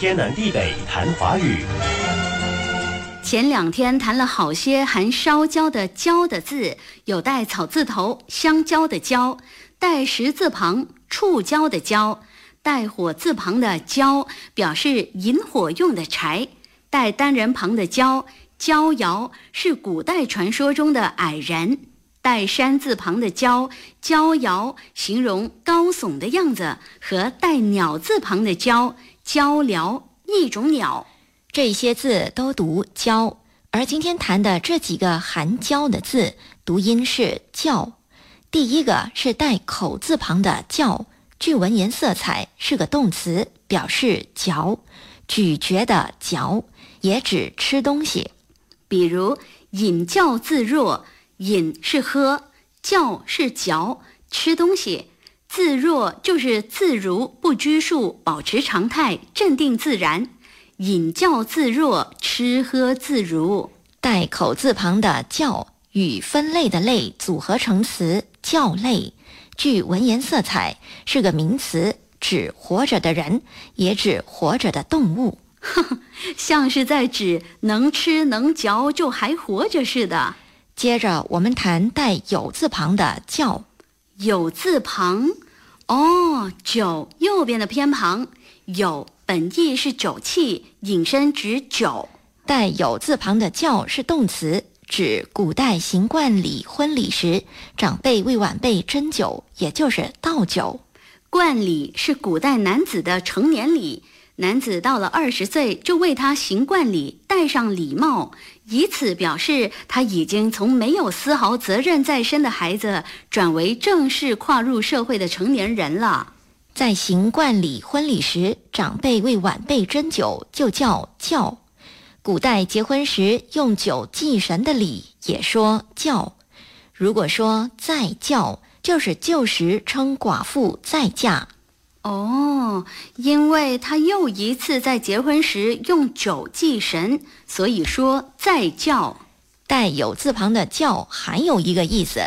天南地北谈华语。前两天谈了好些含烧焦的“焦”的字，有带草字头香蕉的“蕉”，带石字旁触礁的“礁”，带火字旁的“焦”表示引火用的柴，带单人旁的“焦”，焦遥是古代传说中的矮人。带山字旁的“娇”，娇摇形容高耸的样子，和带鸟字旁的“鹪”，鹪鹩一种鸟。这些字都读“娇”，而今天谈的这几个含“娇”的字，读音是“叫”。第一个是带口字旁的“叫”，据文言色彩，是个动词，表示嚼、咀嚼的“嚼”，也指吃东西。比如“饮教自若”。饮是喝，嚼是嚼，吃东西。自若就是自如，不拘束，保持常态，镇定自然。饮教自若，吃喝自如。带口字旁的教与分类的类组合成词，教类，具文言色彩，是个名词，指活着的人，也指活着的动物。像是在指能吃能嚼就还活着似的。接着我们谈带有字旁的叫，有字旁，哦，酒右边的偏旁，有本意是酒器，引申指酒。带有字旁的叫是动词，指古代行冠礼婚礼时，长辈为晚辈斟酒，也就是倒酒。冠礼是古代男子的成年礼。男子到了二十岁，就为他行冠礼，戴上礼帽，以此表示他已经从没有丝毫责任在身的孩子，转为正式跨入社会的成年人了。在行冠礼婚礼时，长辈为晚辈斟酒，就叫轿。古代结婚时用酒祭神的礼，也说轿。如果说再轿，就是旧时称寡妇再嫁。哦，因为他又一次在结婚时用酒祭神，所以说再教。带有字旁的教还有一个意思，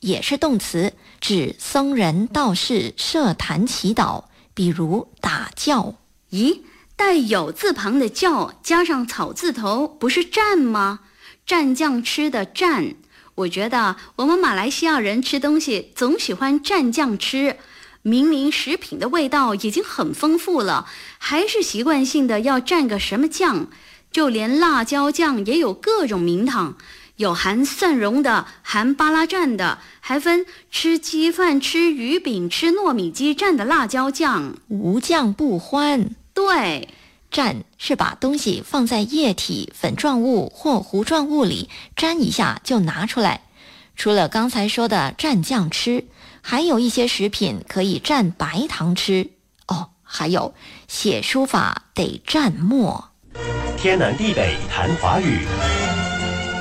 也是动词，指僧人道士设坛祈祷，比如打教。咦，带有字旁的教加上草字头，不是蘸吗？蘸酱吃的蘸，我觉得我们马来西亚人吃东西总喜欢蘸酱吃。明明食品的味道已经很丰富了，还是习惯性的要蘸个什么酱？就连辣椒酱也有各种名堂，有含蒜蓉的，含巴拉蘸的，还分吃鸡饭、吃鱼饼、吃糯米鸡蘸的辣椒酱，无酱不欢。对，蘸是把东西放在液体、粉状物或糊状物里沾一下就拿出来。除了刚才说的蘸酱吃。还有一些食品可以蘸白糖吃哦，还有写书法得蘸墨。天南地北谈华语。